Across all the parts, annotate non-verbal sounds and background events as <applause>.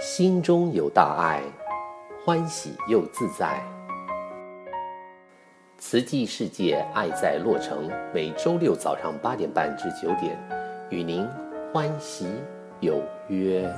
心中有大爱，欢喜又自在。慈济世界爱在洛城，每周六早上八点半至九点，与您欢喜有约。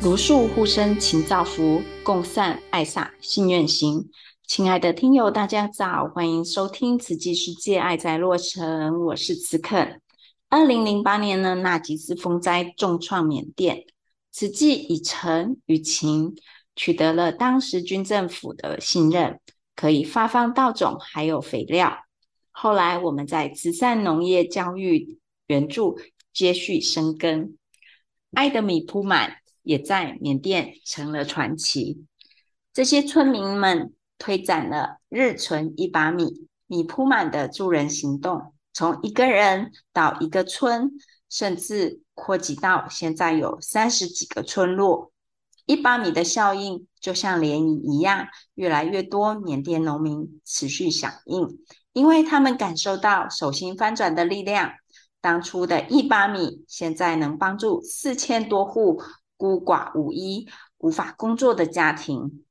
如数护生勤造福，共善爱洒信愿行。亲爱的听友，大家早，欢迎收听慈济世界爱在洛城，我是慈肯。二零零八年呢，纳吉斯风灾重创缅甸，慈济以诚与情取得了当时军政府的信任，可以发放稻种还有肥料。后来我们在慈善农业、教育、援助接续生根，爱的米铺满也在缅甸成了传奇。这些村民们推展了日存一把米，米铺满的助人行动。从一个人到一个村，甚至扩及到现在有三十几个村落，一把米的效应就像涟漪一样，越来越多缅甸农民持续响应，因为他们感受到手心翻转的力量。当初的一把米，现在能帮助四千多户孤寡无依、无法工作的家庭。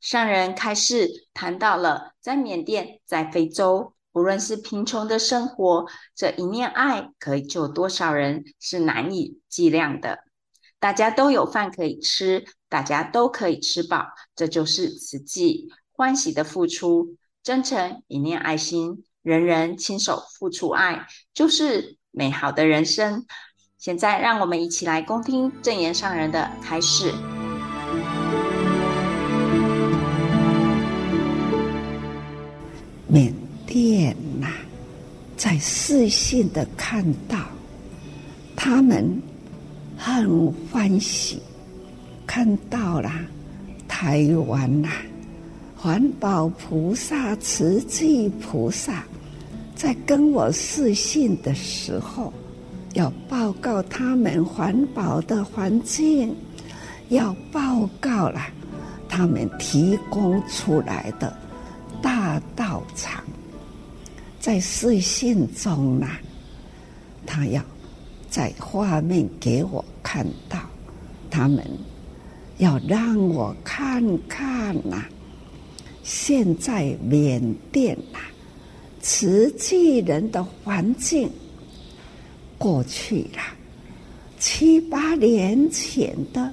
上人开示谈到了在缅甸，在非洲。无论是贫穷的生活，这一念爱可以救多少人，是难以计量的。大家都有饭可以吃，大家都可以吃饱，这就是慈济欢喜的付出，真诚一念爱心，人人亲手付出爱，就是美好的人生。现在，让我们一起来恭听正言上人的开示。缅。甸呐，在视线的看到，他们很欢喜，看到了台湾呐，环保菩萨、慈济菩萨，在跟我视线的时候，要报告他们环保的环境，要报告了他们提供出来的道场。在视线中呢，他要在画面给我看到，他们要让我看看呐、现在缅甸呐、啊，慈济人的环境，过去了七八年前的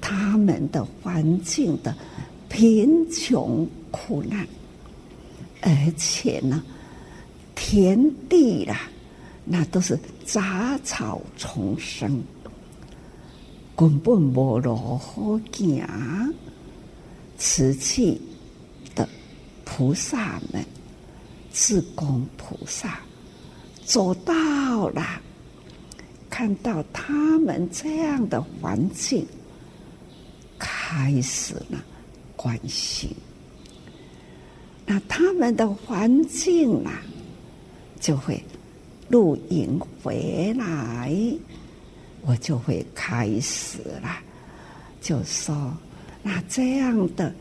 他们的环境的贫穷苦难，而且呢。田地啦，那都是杂草丛生，根本无路好行。瓷器的菩萨们，志工菩萨走到了，看到他们这样的环境，开始了关心。那他们的环境啊。就会露营回来，我就会开始了，就说那这样的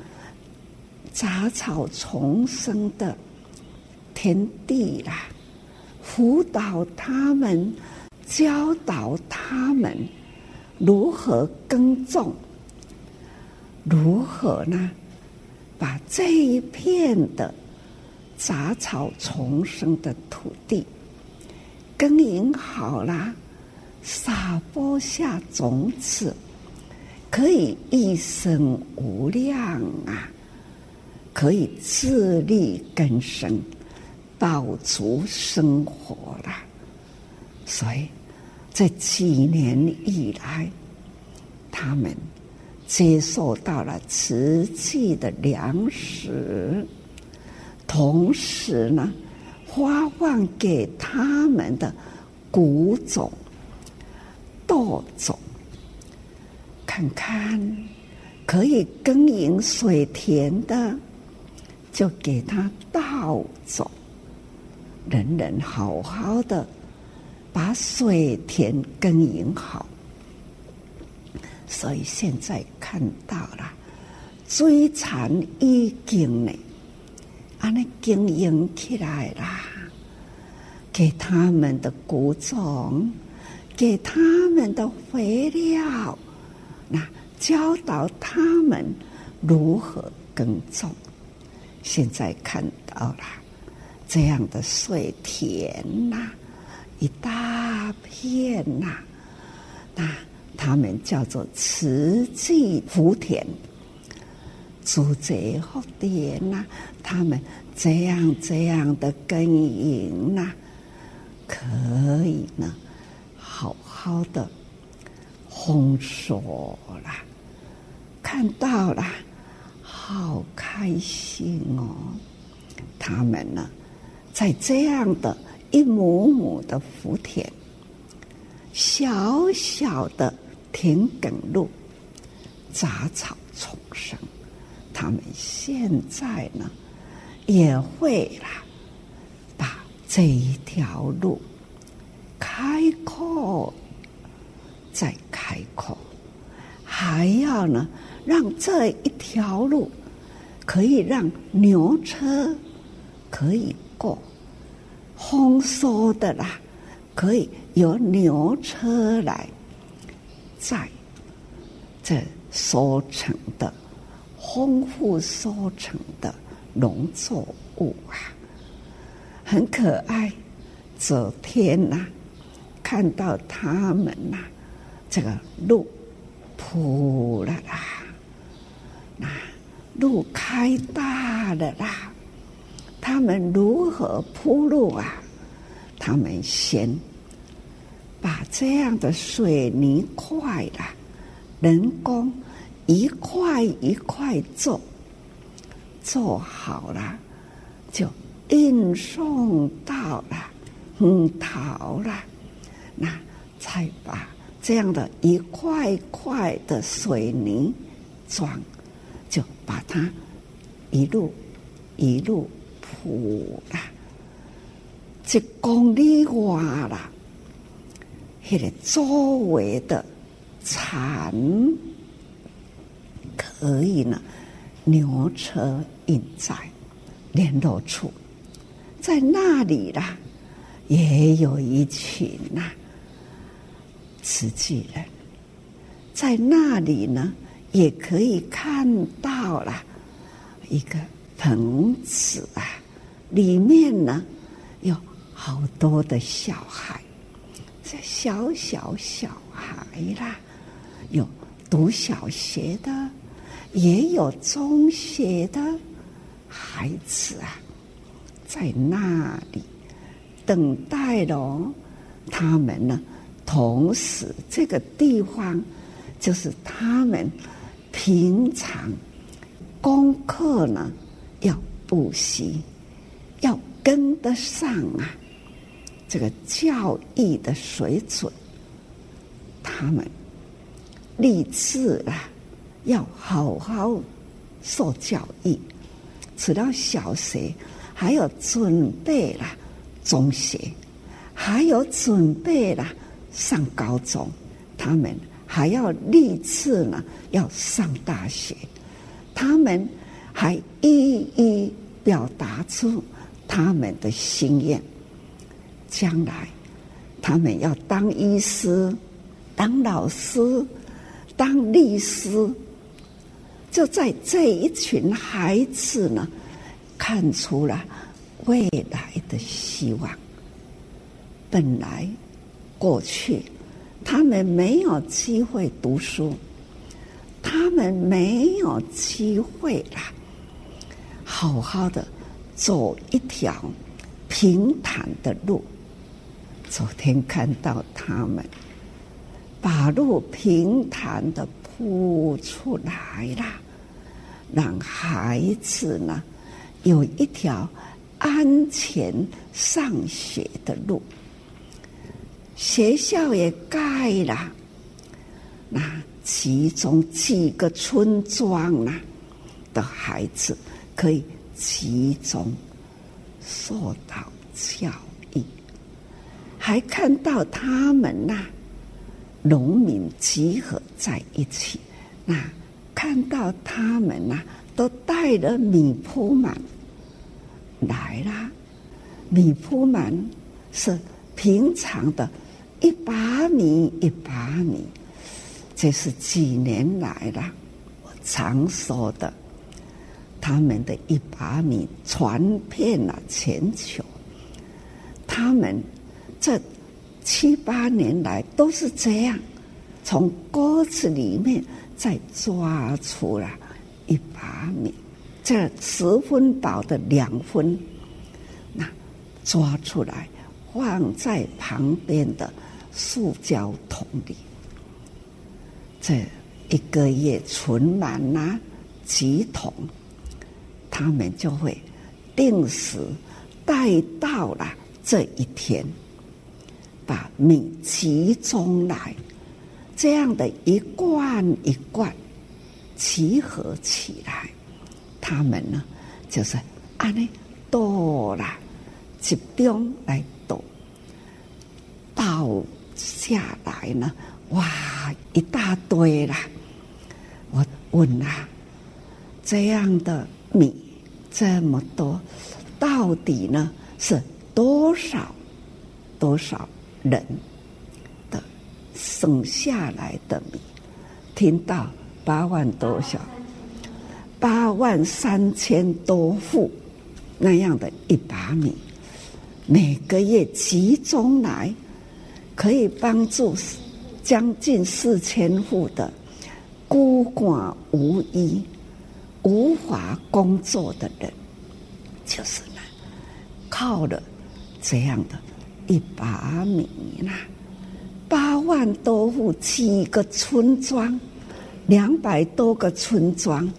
杂草丛生的田地啦，辅导他们，教导他们如何耕种，如何呢，把这一片的。杂草丛生的土地，耕耘好了，撒播下种子，可以一生无量啊！可以自力更生，保足生活了。所以这几年以来，他们接受到了慈济的粮食。同时呢，发放给他们的谷种、稻种，看看可以耕耘水田的，就给他稻种，人人好好的把水田耕耘好。所以现在看到了，水田已经呢。安尼经营起来啦，给他们的谷种，给他们的肥料，那教导他们如何耕种。现在看到了这样的水田呐、一大片呐、那他们叫做慈济福田。租贼福田呐，他们这样这样的耕耘呐，可以呢，好好的丰收啦，看到了，好开心哦！他们呢，在这样的一亩亩的福田，小小的田埂路，杂草丛生。他们现在呢，也会啦，把这一条路开阔，再开阔，还要呢，让这一条路可以让牛车可以过，丰收的啦，可以由牛车来在这收成的。丰富收成的农作物啊，很可爱。昨天呐、看到他们呐、这个路铺了啦，那路开大了啦。他们如何铺路啊？他们先把这样的水泥块啦，人工。一块一块做，做好了，就运送到了嗯，桃了，那才把这样的一块块的水泥砖，就把它一路一路铺了，一公里外了，那个周围的残。可以呢，牛车引载联络处，在那里啦，也有一群呐、啊，慈济人，在那里呢，也可以看到了一个棚子啊，里面呢有好多的小孩，小小小孩啦，有读小学的。也有中学的孩子啊，在那里等待咯。他们呢，同时这个地方就是他们平常功课呢要补习，要跟得上啊。这个教育的水准，他们立志了。要好好受教育，除了小学，还有准备了中学，还有准备了上高中，他们还要立志呢，要上大学，他们还一一表达出他们的心愿，将来他们要当医师、当老师、当律师。就在这一群孩子呢，看出了未来的希望。本来过去他们没有机会读书，他们没有机会啦，好好的走一条平坦的路。昨天看到他们把路平坦的铺出来了。让孩子呢有一条安全上学的路，学校也盖了，那其中几个村庄啊的孩子可以集中受到教，还看到他们呐，农民集合在一起，那。看到他们呐、都带了米铺满，来啦，米铺满是平常的，一把米一把米，这是几年来了，我常说的，他们的一把米传遍了全球，他们这七八年来都是这样，从锅子里面再抓出来一把米。这十分饱的两分，那抓出来放在旁边的塑胶桶里，这一个月存满了几桶，他们就会定时带到了这一天，把米集中来，这样的一罐一罐集合起来。他们呢，就是安尼倒啦，集中来倒，倒下来呢，哇，一大堆啦！我问啊，这样的米这么多，到底呢是多少多少人的省下来的米？听到八万多小。八万三千多户那样的一把米，每个月集中来，可以帮助将近四千户的孤寡无依、无法工作的人，就是呢，靠了这样的一把米呐，八万多户七个村庄，两百多个村庄。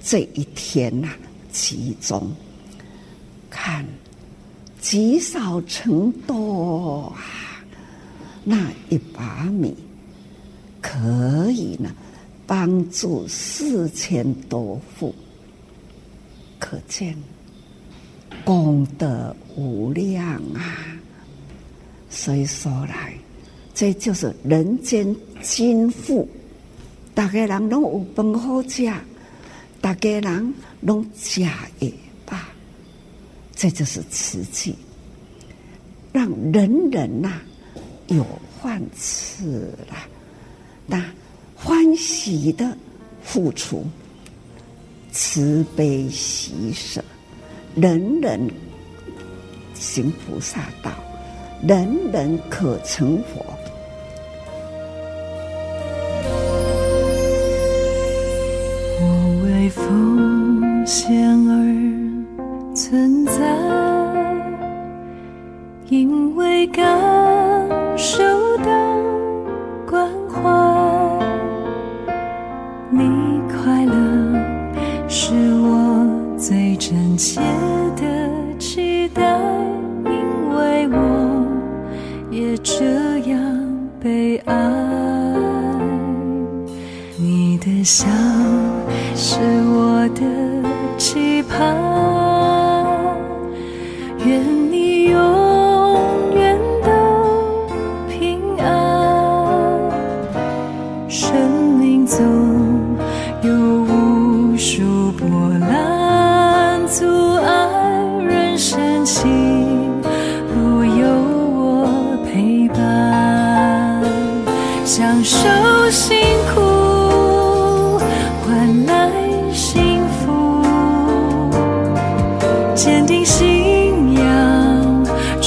这一天呐、啊，集中看积少成多啊！那一把米可以呢，帮助四千多户，可见功德无量啊！所以说来，这就是人间金富，大家人拢有饭好吃。大家人拢吃也罢，这就是慈济，让人人呐、有饭吃了，那欢喜的付出，慈悲喜舍，人人行菩萨道，人人可成佛。我为奉献而存在，因为感受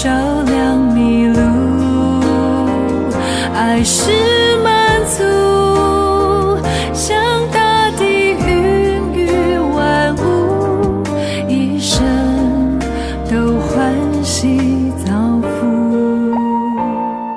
照亮迷路爱是满足像大地孕育万物一生都欢喜造福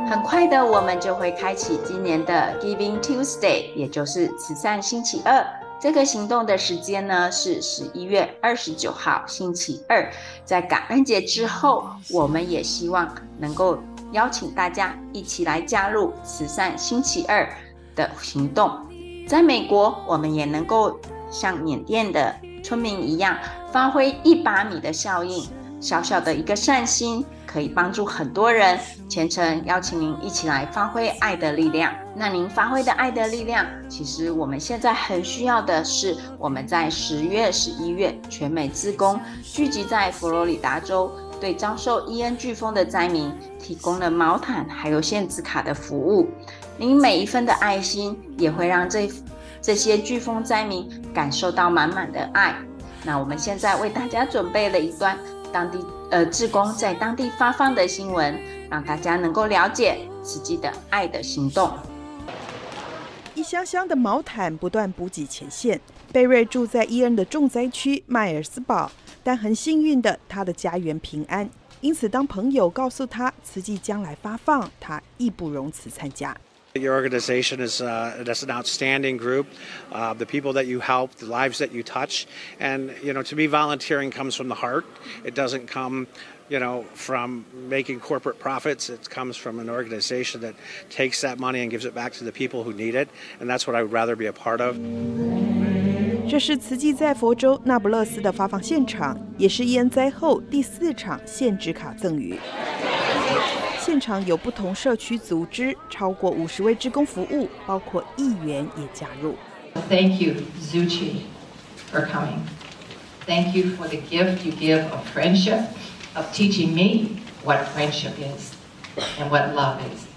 很快的我们就会开启今年的 giving tuesday 也就是慈善星期二。这个行动的时间呢是十一月二十九号星期二，在感恩节之后，我们也希望能够邀请大家一起来加入慈善星期二的行动。在美国，我们也能够像缅甸的村民一样，发挥一把米的效应。小小的一个善心，可以帮助很多人。虔诚邀请您一起来发挥爱的力量。那您发挥的爱的力量，其实我们现在很需要的是，我们在十月、十一月全美自工聚集在佛罗里达州，对遭受伊恩飓风的灾民提供了毛毯还有限制卡的服务。您每一分的爱心，也会让这这些飓风灾民感受到满满的爱。那我们现在为大家准备了一段当地呃志工在当地发放的新闻，让大家能够了解慈济的爱的行动。一箱箱的毛毯不断补给前线。贝瑞住在伊恩的重灾区迈尔斯堡，但很幸运的，他的家园平安。因此，当朋友告诉他慈济将来发放，他义不容辞参加。Your organization is uh, that's an outstanding group. Uh, the people that you help, the lives that you touch, and you know, to me, volunteering comes from the heart. It doesn't come, you know, from making corporate profits. It comes from an organization that takes that money and gives it back to the people who need it, and that's what I would rather be a part of. 这是慈济在佛州那不勒斯的发放现场，也是伊恩灾后第四场限制卡赠予。 现场有不同社区组织，超过五十位职工服务，包括议员也加入。Thank you, Zuchi, for coming. Thank you for the gift you give of friendship, of teaching me what friendship is and what love is.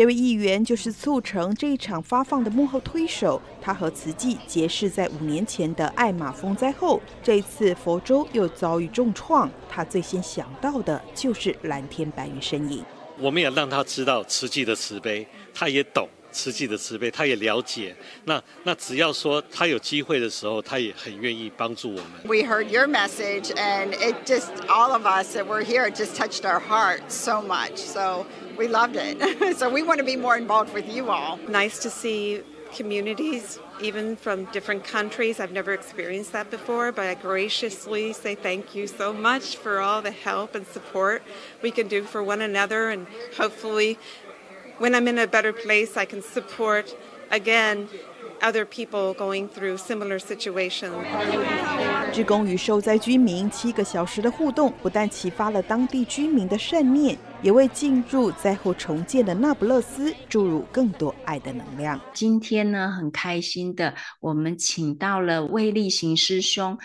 这位议员就是促成这一场发放的幕后推手。他和慈济结识在五年前的艾玛风灾后，这一次佛州又遭遇重创，他最先想到的就是蓝天白云身影。我们也让他知道慈济的慈悲，他也懂。慈济的慈悲，他也了解。那那只要说他有机会的时候，他也很愿意帮助我们。We heard your message, and it just all of us that were here, it just touched our hearts so much. So we loved it. <laughs> So we want to be more involved with you all. Nice to see communities, even from different countries. I've never experienced that before, but I graciously say thank you so much for all the help and support we can do for one another, and hopefully. When I'm in a better place, I can support again other people going through similar situations. 志工与受灾居民七个小时的互动，不但启发了当地居民的善念，也为进入灾后重建的那不勒斯注入更多爱的能量。今天呢，很开心的，我们请到了魏立行师兄。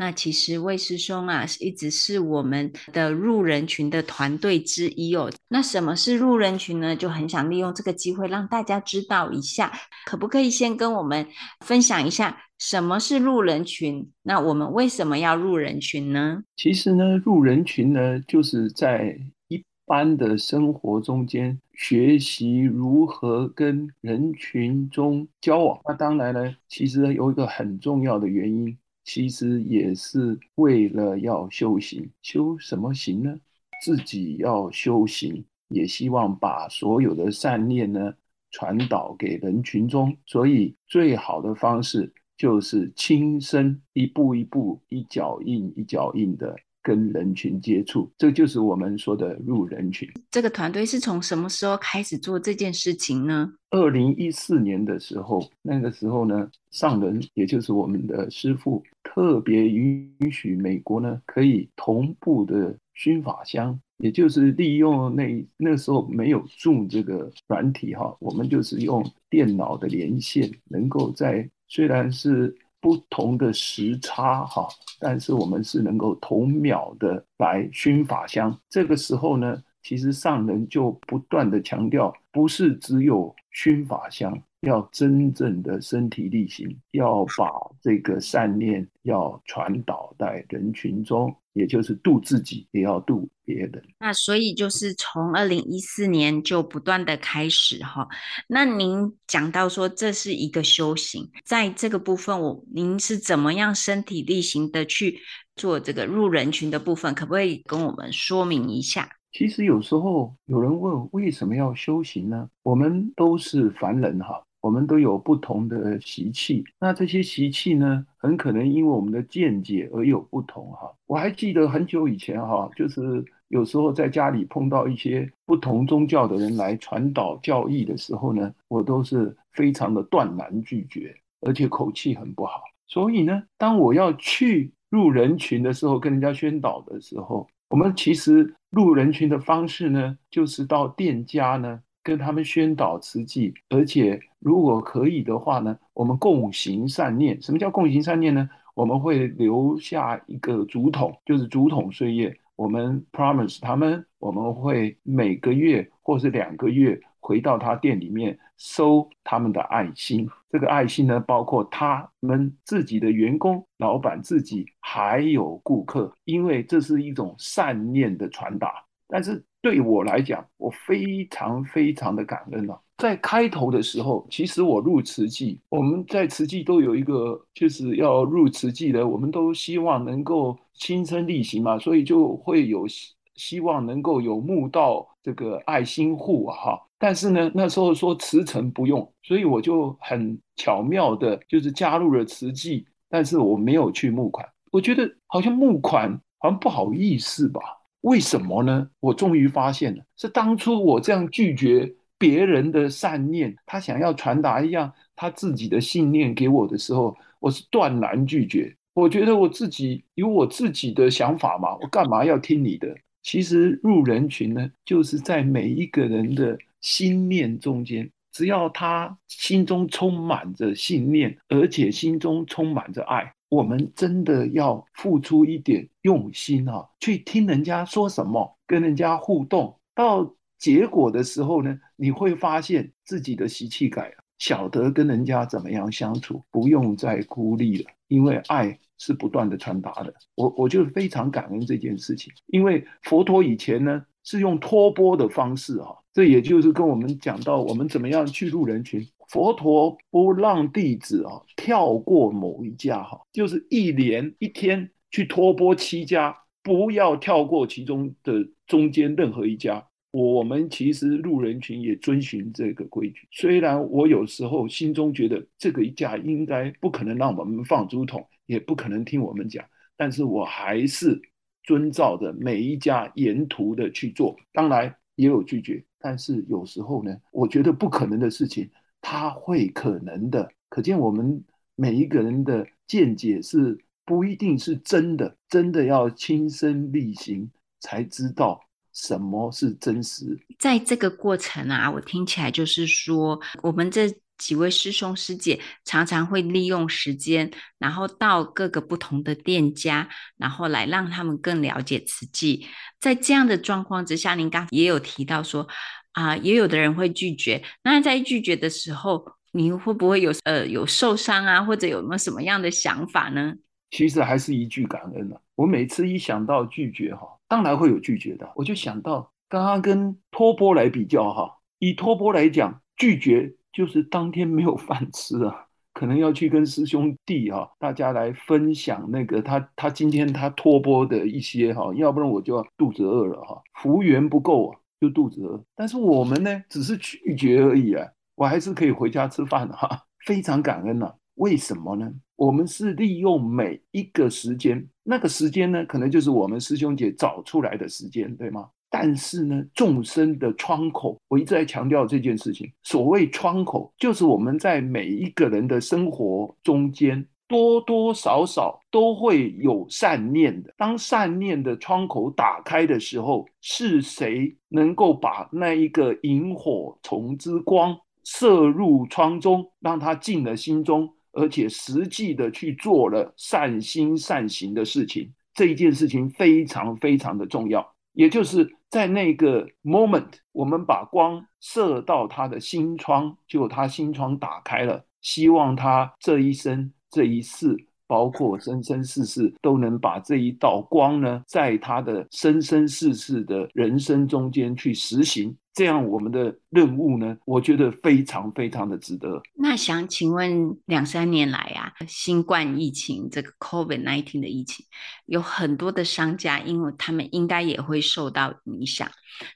那其实魏师兄啊，一直是我们的入人群的团队之一哦。那什么是入人群呢？就很想利用这个机会让大家知道一下，可不可以先跟我们分享一下什么是入人群？那我们为什么要入人群呢？其实呢，入人群呢，就是在一般的生活中间学习如何跟人群中交往。那当然呢，其实有一个很重要的原因。其实也是为了要修行，修什么行呢？自己要修行，也希望把所有的善念呢传导给人群中。所以最好的方式就是亲身一步一步、一脚印一脚印的。跟人群接触，这就是我们说的入人群。这个团队是从什么时候开始做这件事情呢？二零一四年的时候，那个时候呢，上人也就是我们的师傅，特别允许美国呢可以同步的熏法香，也就是利用那那时候没有 Zoom 这个软体哈，我们就是用电脑的连线，能够在虽然是。不同的时差哈，但是我们是能够同秒的来熏法香。这个时候呢，其实上人就不断的强调，不是只有熏法香。要真正的身体力行，要把这个善念要传导在人群中，也就是度自己，也要度别人。那所以就是从二零一四年就不断的开始哈。那您讲到说这是一个修行，在这个部分我您是怎么样身体力行的去做这个入人群的部分？可不可以跟我们说明一下？其实有时候有人问为什么要修行呢？我们都是凡人哈。我们都有不同的习气，那这些习气呢，很可能因为我们的见解而有不同哈。我还记得很久以前哈，就是有时候在家里碰到一些不同宗教的人来传导教义的时候呢，我都是非常的断然拒绝，而且口气很不好。所以呢，当我要去入人群的时候，跟人家宣导的时候，我们其实入人群的方式呢，就是到店家呢跟他们宣导慈济，而且如果可以的话呢，我们共行善念。什么叫共行善念呢？我们会留下一个竹筒，就是竹筒岁月。我们 promise 他们，我们会每个月或是两个月回到他店里面收他们的爱心。这个爱心呢，包括他们自己的员工、老板自己，还有顾客，因为这是一种善念的传达。但是对我来讲，我非常非常的感恩啊。在开头的时候，其实我入慈济，我们在慈济都有一个，就是要入慈济的，我们都希望能够亲身力行嘛，所以就会有希希望能够有募到这个爱心户，哈。但是呢，那时候说慈诚不用，所以我就很巧妙的，就是加入了慈济，但是我没有去募款，我觉得好像募款好像不好意思吧？为什么呢？我终于发现了，是当初我这样拒绝。别人的善念，他想要传达一样他自己的信念给我的时候，我是断然拒绝。我觉得我自己有我自己的想法嘛，我干嘛要听你的？其实入人群呢，就是在每一个人的心念中间，只要他心中充满着信念，而且心中充满着爱，我们真的要付出一点用心啊，去听人家说什么，跟人家互动到。结果的时候呢，你会发现自己的习气改了，晓得跟人家怎么样相处，不用再孤立了，因为爱是不断的传达的。我我就非常感恩这件事情，因为佛陀以前呢是用托钵的方式啊，这也就是跟我们讲到我们怎么样去入人群。佛陀不让弟子啊跳过某一家哈，就是一连一天去托钵七家，不要跳过其中的中间任何一家。我们其实入人群也遵循这个规矩，虽然我有时候心中觉得这个一家应该不可能让我们放竹筒，也不可能听我们讲，但是我还是遵照着每一家沿途的去做。当然也有拒绝，但是有时候呢，我觉得不可能的事情，它会可能的。可见我们每一个人的见解是不一定是真的，真的要亲身力行才知道。什么是真实？在这个过程啊，我听起来就是说，我们这几位师兄师姐常常会利用时间，然后到各个不同的店家，然后来让他们更了解慈济。在这样的状况之下，您刚也有提到说，啊、呃，也有的人会拒绝。那在拒绝的时候，你会不会有呃有受伤啊，或者有没有什么样的想法呢？其实还是一句感恩啊。我每次一想到拒绝哈。当然会有拒绝的，我就想到刚刚跟托钵来比较哈，以托钵来讲，拒绝就是当天没有饭吃啊，<laughs> 可能要去跟师兄弟哈，大家来分享那个他他今天他托钵的一些哈，要不然我就要肚子饿了哈，福缘不够啊，就肚子饿。但是我们呢，只是拒绝而已啊，我还是可以回家吃饭哈，<laughs> 非常感恩呐。为什么呢？我们是利用每一个时间，那个时间呢，可能就是我们师兄姐找出来的时间，对吗？但是呢，众生的窗口，我一直在强调这件事情。所谓窗口，就是我们在每一个人的生活中间，多多少少都会有善念的。当善念的窗口打开的时候，是谁能够把那一个萤火虫之光射入窗中，让它进了心中？而且实际的去做了善心善行的事情，这一件事情非常非常的重要。也就是在那个 moment，我们把光射到他的心窗，就他心窗打开了。希望他这一生这一世，包括生生世世，都能把这一道光呢，在他的生生世世的人生中间去实行。这样我们的任务呢，我觉得非常非常的值得。那想请问，两三年来啊，新冠疫情这个 COVID nineteen 的疫情，有很多的商家，因为他们应该也会受到影响。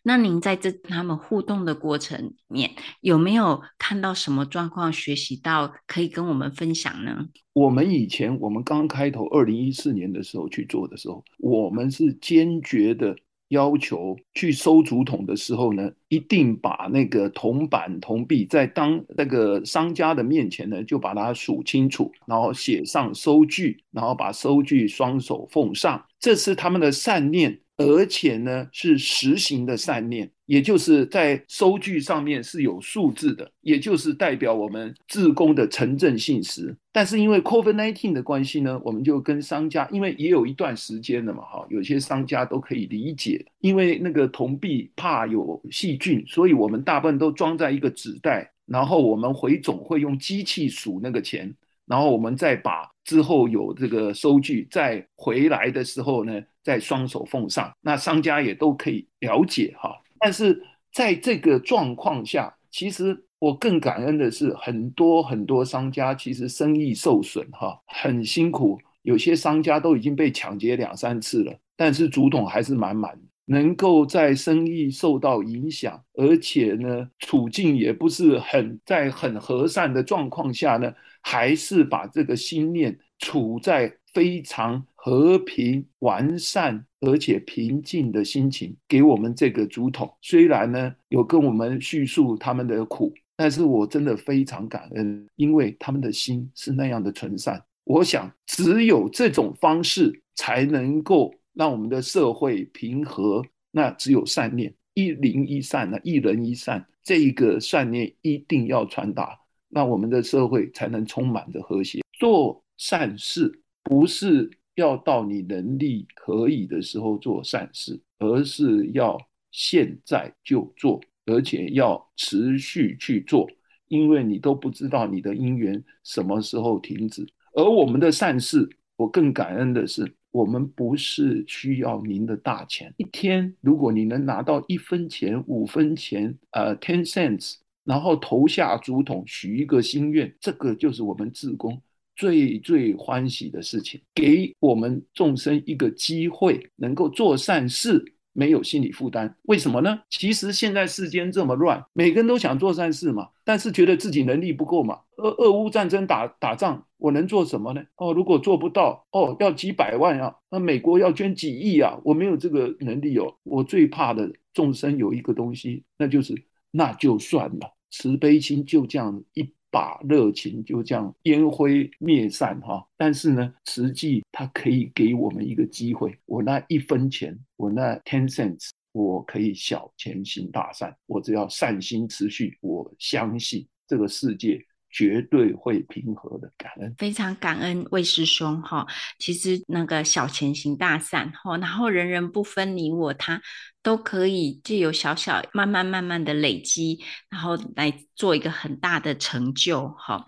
那您在这他们互动的过程里面，有没有看到什么状况，学习到可以跟我们分享呢？我们以前我们刚开头二零一四年的时候去做的时候，我们是坚决的。要求去收竹筒的时候呢，一定把那个铜板铜币在当那个商家的面前呢，就把它数清楚，然后写上收据，然后把收据双手奉上，这是他们的善念。而且呢，是实行的善念，也就是在收据上面是有数字的，也就是代表我们自工的诚正信实。但是因为 COVID-19 的关系呢，我们就跟商家，因为也有一段时间了嘛，哈，有些商家都可以理解，因为那个铜币怕有细菌，所以我们大部分都装在一个纸袋，然后我们回总会用机器数那个钱，然后我们再把之后有这个收据再回来的时候呢。在双手奉上，那商家也都可以了解哈。但是在这个状况下，其实我更感恩的是，很多很多商家其实生意受损哈，很辛苦。有些商家都已经被抢劫两三次了，但是竹筒还是满满，能够在生意受到影响，而且呢，处境也不是很在很和善的状况下呢，还是把这个心念处在非常。和平、完善而且平静的心情给我们这个竹筒，虽然呢有跟我们叙述他们的苦，但是我真的非常感恩，因为他们的心是那样的纯善。我想，只有这种方式才能够让我们的社会平和。那只有善念，一灵一善呢，一人一善，这一个善念一定要传达，那我们的社会才能充满着和谐。做善事不是。要到你能力可以的时候做善事，而是要现在就做，而且要持续去做，因为你都不知道你的因缘什么时候停止。而我们的善事，我更感恩的是，我们不是需要您的大钱。一天，如果你能拿到一分钱、五分钱，呃，ten cents，然后投下竹筒，许一个心愿，这个就是我们自工。最最欢喜的事情，给我们众生一个机会，能够做善事，没有心理负担。为什么呢？其实现在世间这么乱，每个人都想做善事嘛，但是觉得自己能力不够嘛。俄俄乌战争打打仗，我能做什么呢？哦，如果做不到，哦，要几百万啊，那美国要捐几亿啊，我没有这个能力哦。我最怕的众生有一个东西，那就是那就算了，慈悲心就这样一。把热情就这样烟灰灭散哈，但是呢，实际它可以给我们一个机会。我那一分钱，我那 ten cents，我可以小钱行大善。我只要善心持续，我相信这个世界绝对会平和的。感恩，非常感恩魏师兄哈。其实那个小钱行大善哈，然后人人不分你我他。都可以借由小小、慢慢、慢慢的累积，然后来做一个很大的成就。哈，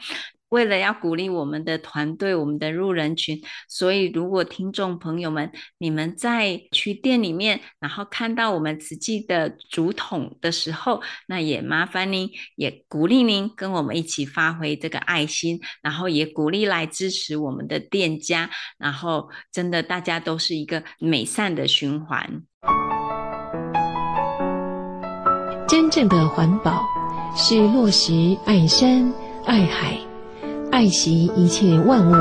为了要鼓励我们的团队、我们的路人群，所以如果听众朋友们，你们在去店里面，然后看到我们瓷器的竹筒的时候，那也麻烦您，也鼓励您跟我们一起发挥这个爱心，然后也鼓励来支持我们的店家，然后真的大家都是一个美善的循环。真正的环保是落实爱山、爱海、爱惜一切万物。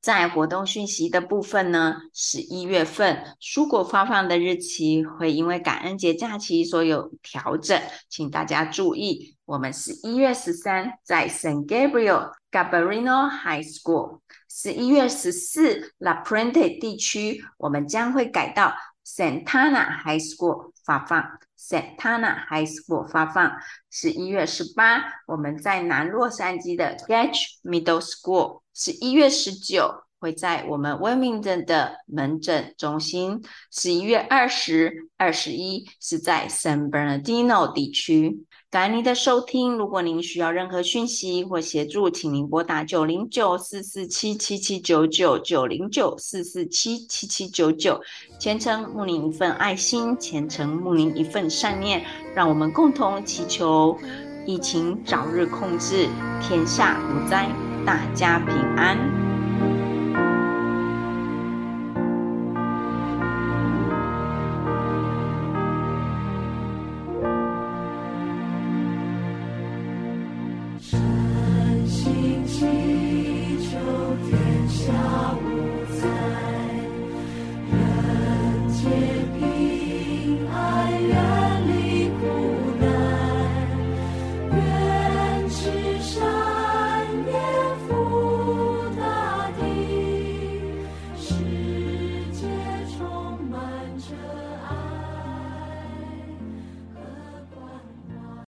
在活动讯息的部分呢，十一月份蔬果发放的日期会因为感恩节假期所有调整，请大家注意。我们十一月十三在 San Gabriel Gabarino High School，十一月十四 La Puente 地区，我们将会改到 Santana High School 发放。Santana High School 发放。十一月十八，我们在南洛杉矶的 Gage Middle School。十一月十九，会在我们 Wilmington 的门诊中心。十一月二十、二十一是在 San Bernardino 地区。感恩您的收听。如果您需要任何讯息或协助，请您拨打九零九四四七七七九九九零九四四七七七九九。虔诚慕您一份爱心，虔诚慕您一份善念，让我们共同祈求疫情早日控制，天下无灾，大家平安。